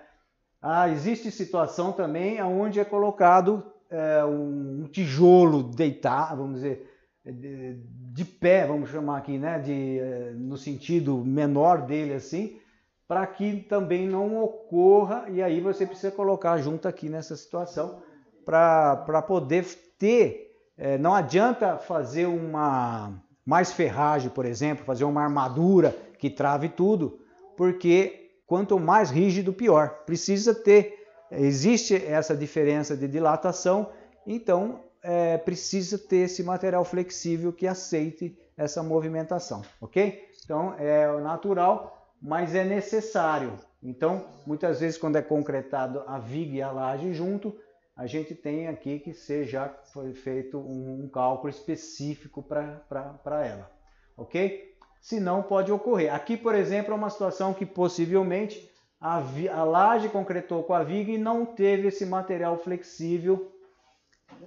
Ah, existe situação também onde é colocado é, um tijolo deitado, vamos dizer, de, de, pé, vamos chamar aqui, né, de, eh, no sentido menor dele assim, para que também não ocorra, e aí você precisa colocar junto aqui nessa situação, para poder ter, é, não adianta fazer uma mais ferragem, por exemplo, fazer uma armadura que trave tudo, porque quanto mais rígido, pior. Precisa ter, existe essa diferença de dilatação, então é, precisa ter esse material flexível que aceite essa movimentação, ok? Então é natural, mas é necessário. Então, muitas vezes quando é concretado a viga e a laje junto, a gente tem aqui que seja foi feito um, um cálculo específico para ela, ok? Se não, pode ocorrer. Aqui, por exemplo, é uma situação que possivelmente a, a laje concretou com a viga e não teve esse material flexível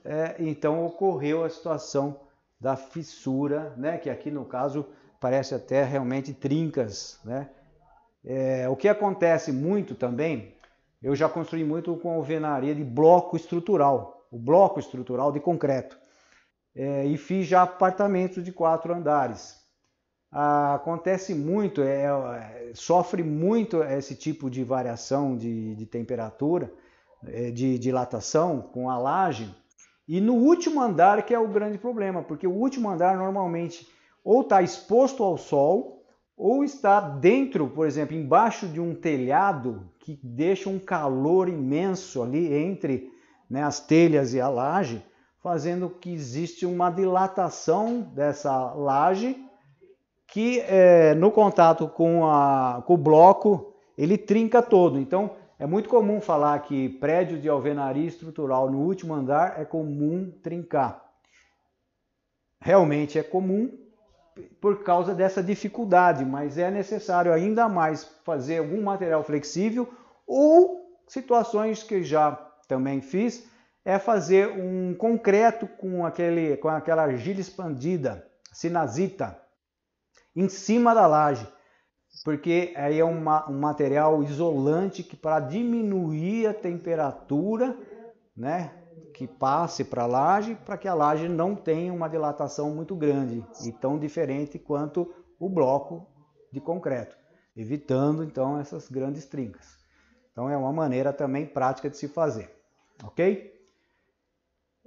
é, então ocorreu a situação da fissura, né, que aqui no caso parece até realmente trincas. Né? É, o que acontece muito também, eu já construí muito com alvenaria de bloco estrutural, o bloco estrutural de concreto, é, e fiz já apartamentos de quatro andares. Ah, acontece muito, é, é, sofre muito esse tipo de variação de, de temperatura, é, de dilatação com a laje, e no último andar que é o grande problema, porque o último andar normalmente ou está exposto ao sol ou está dentro, por exemplo, embaixo de um telhado que deixa um calor imenso ali entre né, as telhas e a laje, fazendo que existe uma dilatação dessa laje que é, no contato com, a, com o bloco ele trinca todo. Então é muito comum falar que prédio de alvenaria estrutural no último andar é comum trincar. Realmente é comum por causa dessa dificuldade, mas é necessário ainda mais fazer algum material flexível ou situações que já também fiz é fazer um concreto com aquele com aquela argila expandida, sinazita, em cima da laje porque aí é uma, um material isolante que para diminuir a temperatura, né, que passe para a laje, para que a laje não tenha uma dilatação muito grande e tão diferente quanto o bloco de concreto, evitando então essas grandes trincas. Então é uma maneira também prática de se fazer, ok?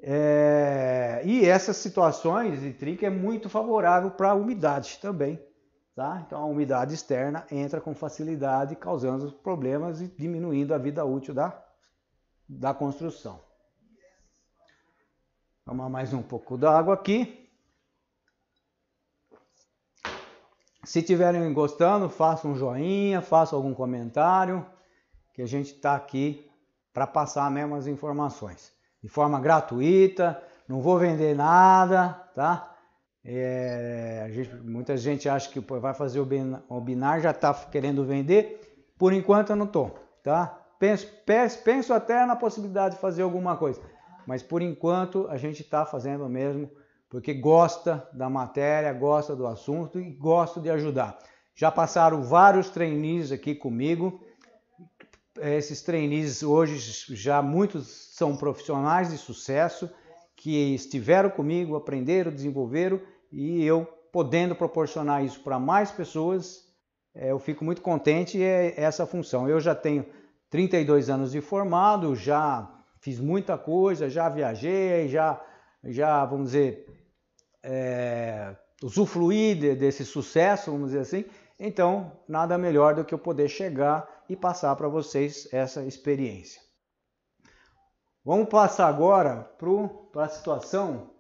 É... E essas situações de trinca é muito favorável para a umidade também, Tá? Então a umidade externa entra com facilidade, causando problemas e diminuindo a vida útil da, da construção. Tomar mais um pouco d'água aqui. Se estiverem gostando, façam um joinha, façam algum comentário, que a gente está aqui para passar mesmo as informações. De forma gratuita, não vou vender nada, tá? É, gente, muita gente acha que vai fazer o binar, já está querendo vender. Por enquanto eu não estou, tá? Penso, penso, penso até na possibilidade de fazer alguma coisa, mas por enquanto a gente está fazendo mesmo porque gosta da matéria, gosta do assunto e gosta de ajudar. Já passaram vários trainees aqui comigo. Esses trainees hoje já muitos são profissionais de sucesso que estiveram comigo, aprenderam, desenvolveram e eu podendo proporcionar isso para mais pessoas, é, eu fico muito contente e é essa função. Eu já tenho 32 anos de formado, já fiz muita coisa, já viajei, já, já vamos dizer, é, usufruí desse sucesso, vamos dizer assim. Então, nada melhor do que eu poder chegar e passar para vocês essa experiência. Vamos passar agora para a situação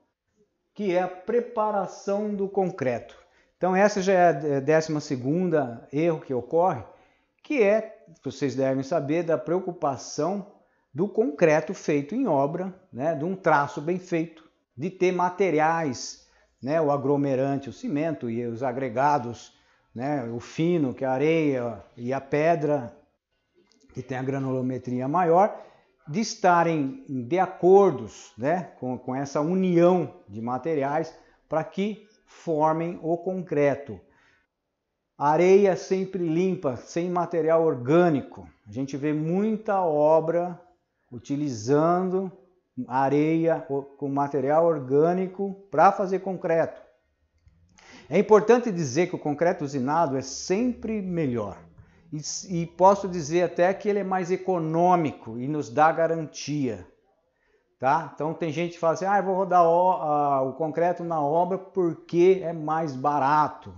que é a preparação do concreto. Então essa já é a décima segunda erro que ocorre, que é, vocês devem saber, da preocupação do concreto feito em obra, né, de um traço bem feito, de ter materiais, né, o aglomerante, o cimento e os agregados, né, o fino, que é a areia e a pedra, que tem a granulometria maior, de estarem de acordos né, com, com essa união de materiais para que formem o concreto. Areia sempre limpa, sem material orgânico. A gente vê muita obra utilizando areia com material orgânico para fazer concreto. É importante dizer que o concreto usinado é sempre melhor. E, e posso dizer até que ele é mais econômico e nos dá garantia. Tá? Então tem gente que fala assim, ah, vou rodar o, a, o concreto na obra porque é mais barato.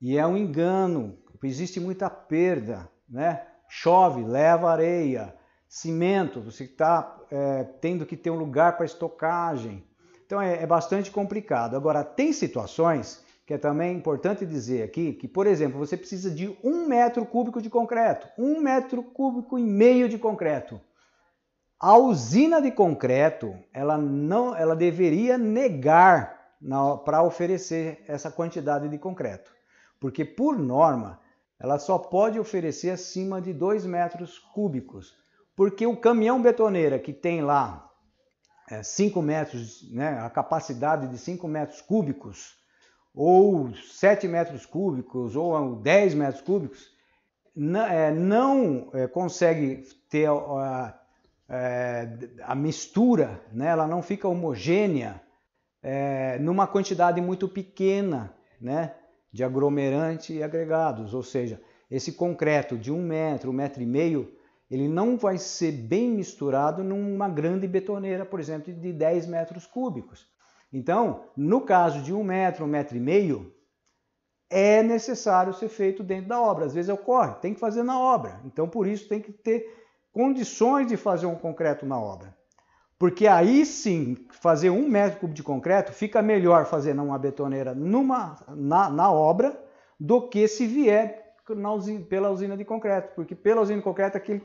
E é um engano, existe muita perda, né? Chove, leva areia, cimento, você está é, tendo que ter um lugar para estocagem. Então é, é bastante complicado. Agora, tem situações que é também importante dizer aqui que, por exemplo, você precisa de um metro cúbico de concreto, um metro cúbico e meio de concreto. A usina de concreto, ela não, ela deveria negar para oferecer essa quantidade de concreto, porque por norma ela só pode oferecer acima de 2 metros cúbicos, porque o caminhão betoneira que tem lá 5 é, metros, né, a capacidade de 5 metros cúbicos, ou 7 metros cúbicos, ou 10 metros cúbicos, é, não é, consegue ter a, é, a mistura, né? ela não fica homogênea numa quantidade muito pequena né? de aglomerante e agregados. Ou seja, esse concreto de um metro, um metro e meio, ele não vai ser bem misturado numa grande betoneira, por exemplo, de 10 metros cúbicos. Então, no caso de um metro, um metro e meio, é necessário ser feito dentro da obra. Às vezes ocorre, tem que fazer na obra. Então, por isso, tem que ter condições de fazer um concreto na obra. Porque aí sim, fazer um metro cúbico de concreto fica melhor fazer numa betoneira numa, na, na obra do que se vier usina, pela usina de concreto. Porque pela usina de concreto, aquele,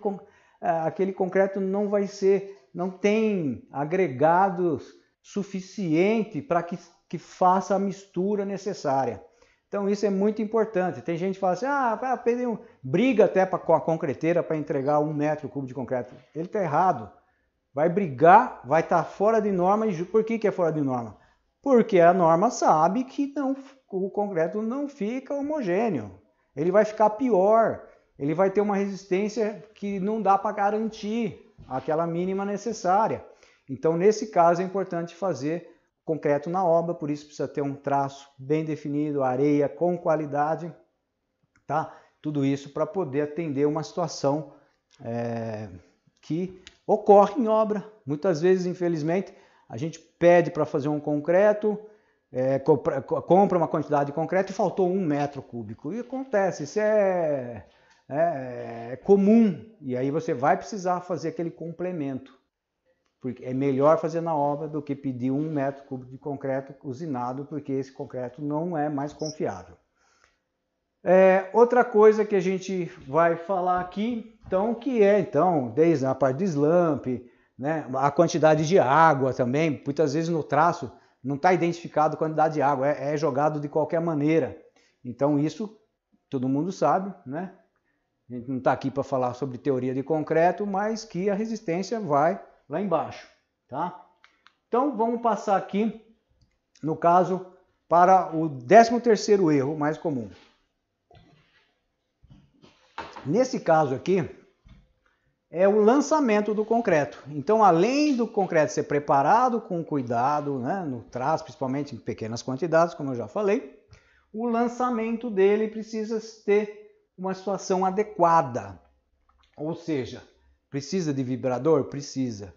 é, aquele concreto não vai ser, não tem agregados suficiente para que, que faça a mistura necessária. Então isso é muito importante. Tem gente que fala assim, ah, Pedro, briga até com a concreteira para entregar um metro cúbico de concreto. Ele está errado. Vai brigar, vai estar tá fora de norma. E por que, que é fora de norma? Porque a norma sabe que não, o concreto não fica homogêneo. Ele vai ficar pior. Ele vai ter uma resistência que não dá para garantir aquela mínima necessária. Então, nesse caso, é importante fazer concreto na obra, por isso precisa ter um traço bem definido, areia com qualidade, tá? Tudo isso para poder atender uma situação é, que ocorre em obra. Muitas vezes, infelizmente, a gente pede para fazer um concreto, é, compra, compra, uma quantidade de concreto e faltou um metro cúbico. E acontece, isso é, é, é comum. E aí você vai precisar fazer aquele complemento. Porque é melhor fazer na obra do que pedir um metro cúbico de concreto usinado, porque esse concreto não é mais confiável. É, outra coisa que a gente vai falar aqui, então, que é então, desde a parte de slump, né, a quantidade de água também, muitas vezes no traço não está identificado a quantidade de água, é, é, jogado de qualquer maneira. Então isso todo mundo sabe, né? A gente não está aqui para falar sobre teoria de concreto, mas que a resistência vai lá embaixo, tá? Então vamos passar aqui, no caso, para o 13 terceiro erro mais comum. Nesse caso aqui, é o lançamento do concreto. Então, além do concreto ser preparado com cuidado, né, no traço, principalmente em pequenas quantidades, como eu já falei, o lançamento dele precisa ter uma situação adequada. Ou seja, precisa de vibrador? Precisa.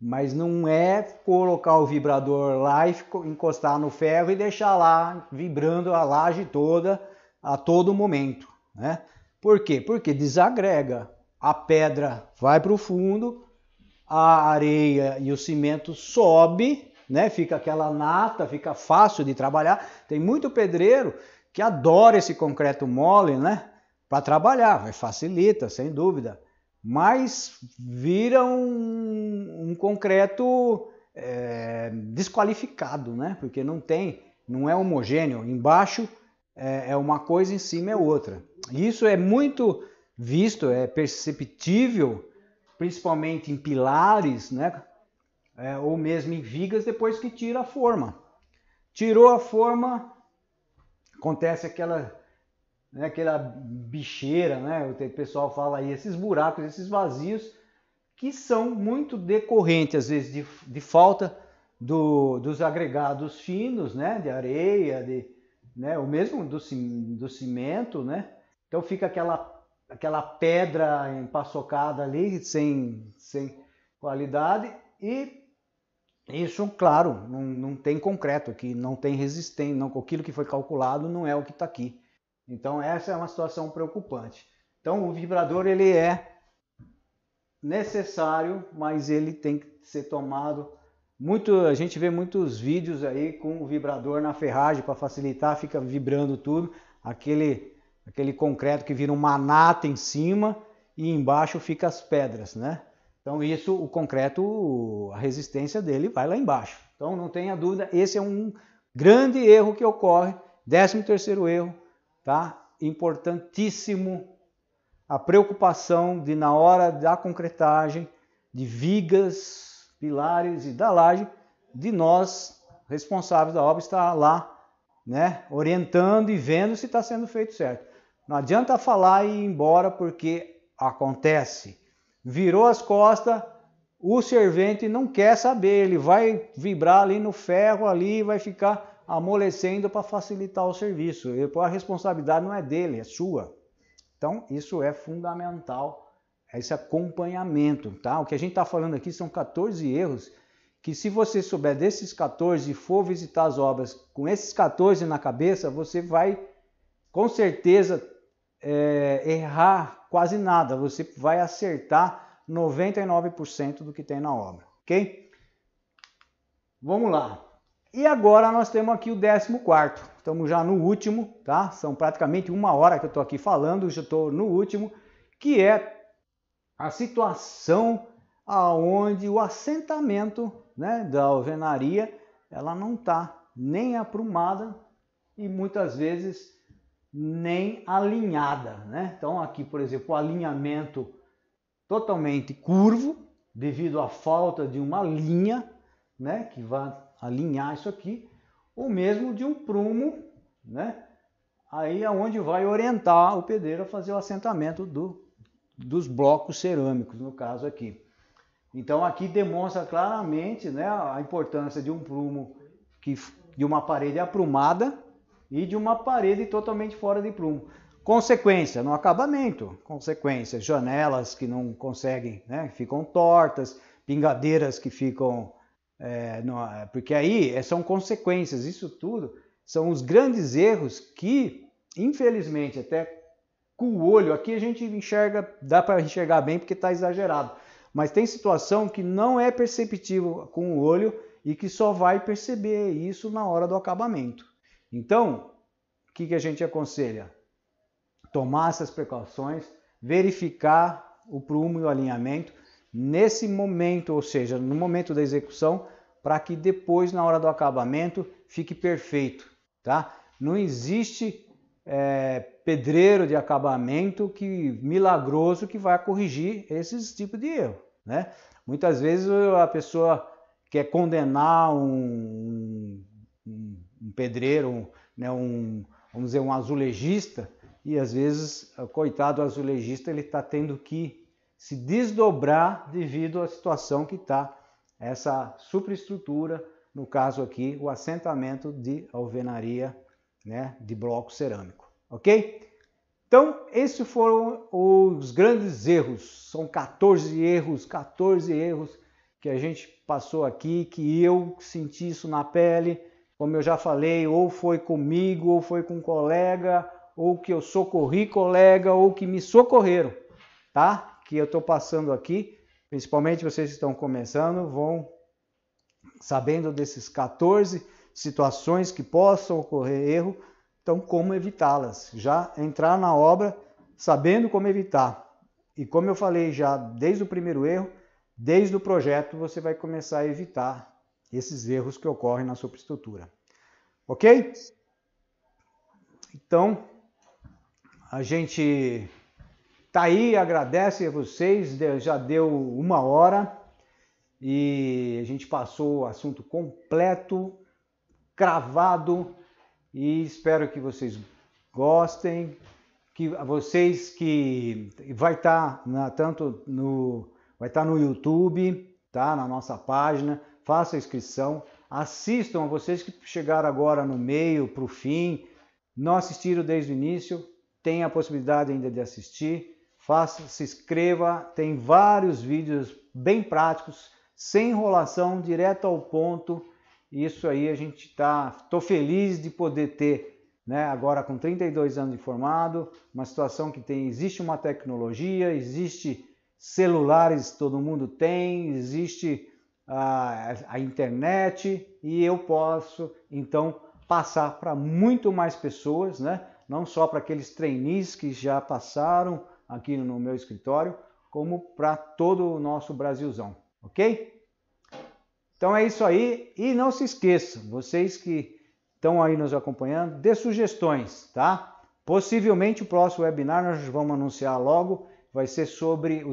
Mas não é colocar o vibrador lá e encostar no ferro e deixar lá vibrando a laje toda a todo momento. Né? Por quê? Porque desagrega a pedra vai para o fundo, a areia e o cimento sobe, né? Fica aquela nata, fica fácil de trabalhar. Tem muito pedreiro que adora esse concreto mole, né? Para trabalhar, facilita, sem dúvida. Mas vira um, um concreto é, desqualificado, né? Porque não tem, não é homogêneo. Embaixo é, é uma coisa, em cima é outra. Isso é muito visto, é perceptível, principalmente em pilares, né? É, ou mesmo em vigas, depois que tira a forma. Tirou a forma, acontece aquela, né, aquela bicheira, né? O pessoal fala aí, esses buracos, esses vazios, que são muito decorrentes, às vezes, de, de falta do, dos agregados finos, né? De areia, de, né? o mesmo do, do cimento, né? Então fica aquela aquela pedra empaçocada ali, sem, sem qualidade, e isso, claro, não, não tem concreto aqui, não tem resistência, não, aquilo que foi calculado não é o que está aqui. Então essa é uma situação preocupante. Então o vibrador ele é necessário, mas ele tem que ser tomado muito, a gente vê muitos vídeos aí com o vibrador na ferragem para facilitar, fica vibrando tudo, aquele aquele concreto que vira uma nata em cima e embaixo fica as pedras, né? Então isso, o concreto, a resistência dele vai lá embaixo. Então não tenha dúvida, esse é um grande erro que ocorre. Décimo terceiro erro, tá? Importantíssimo a preocupação de na hora da concretagem de vigas, pilares e da laje, de nós responsáveis da obra estar lá, né, orientando e vendo se está sendo feito certo. Não adianta falar e ir embora porque acontece. Virou as costas, o servente não quer saber, ele vai vibrar ali no ferro ali, vai ficar amolecendo para facilitar o serviço. A responsabilidade não é dele, é sua. Então, isso é fundamental, esse acompanhamento, tá? O que a gente está falando aqui são 14 erros que se você souber desses 14 e for visitar as obras com esses 14 na cabeça, você vai com certeza é, errar quase nada, você vai acertar 99% do que tem na obra, ok? Vamos lá. E agora nós temos aqui o 14, estamos já no último, tá? São praticamente uma hora que eu estou aqui falando, já estou no último, que é a situação aonde o assentamento né, da alvenaria ela não está nem aprumada e muitas vezes nem alinhada. Né? Então, aqui, por exemplo, o alinhamento totalmente curvo, devido à falta de uma linha né, que vai alinhar isso aqui, ou mesmo de um prumo, né, aí é onde vai orientar o pedreiro a fazer o assentamento do, dos blocos cerâmicos, no caso aqui. Então aqui demonstra claramente né, a importância de um prumo, que, de uma parede aprumada, e de uma parede totalmente fora de prumo. Consequência no acabamento, consequência, janelas que não conseguem, né, ficam tortas, pingadeiras que ficam é, não, porque aí é, são consequências, isso tudo são os grandes erros que, infelizmente, até com o olho, aqui a gente enxerga, dá para enxergar bem porque está exagerado, mas tem situação que não é perceptível com o olho e que só vai perceber isso na hora do acabamento. Então, o que, que a gente aconselha? Tomar essas precauções, verificar o prumo e o alinhamento nesse momento, ou seja, no momento da execução, para que depois, na hora do acabamento, fique perfeito. Tá? Não existe é, pedreiro de acabamento que milagroso que vai corrigir esses tipos de erro. Né? Muitas vezes a pessoa quer condenar um, um, pedreiro, um, né, um, vamos dizer, um azulejista, e às vezes, coitado azulejista, ele está tendo que se desdobrar devido à situação que está essa superestrutura, no caso aqui, o assentamento de alvenaria né, de bloco cerâmico, ok? Então, esses foram os grandes erros, são 14 erros, 14 erros que a gente passou aqui, que eu senti isso na pele, como eu já falei, ou foi comigo, ou foi com um colega, ou que eu socorri colega, ou que me socorreram, tá? Que eu estou passando aqui, principalmente vocês que estão começando, vão sabendo desses 14 situações que possam ocorrer erro, então como evitá-las? Já entrar na obra sabendo como evitar. E como eu falei já desde o primeiro erro, desde o projeto você vai começar a evitar esses erros que ocorrem na superestrutura. Ok? Então, a gente tá aí, agradece a vocês, já deu uma hora e a gente passou o assunto completo, cravado e espero que vocês gostem, que vocês que vai estar tá tanto no vai estar tá no YouTube, tá na nossa página, faça a inscrição, assistam a vocês que chegaram agora no meio, para o fim, não assistiram desde o início, tem a possibilidade ainda de assistir, faça, se inscreva, tem vários vídeos bem práticos, sem enrolação, direto ao ponto. Isso aí a gente está, estou feliz de poder ter, né, agora com 32 anos de formado, uma situação que tem, existe uma tecnologia, existe celulares, todo mundo tem, existe a, a internet e eu posso então passar para muito mais pessoas, né? não só para aqueles trainees que já passaram aqui no meu escritório, como para todo o nosso Brasilzão, ok? Então é isso aí e não se esqueçam, vocês que estão aí nos acompanhando, dê sugestões, tá? Possivelmente o próximo webinar nós vamos anunciar logo, vai ser sobre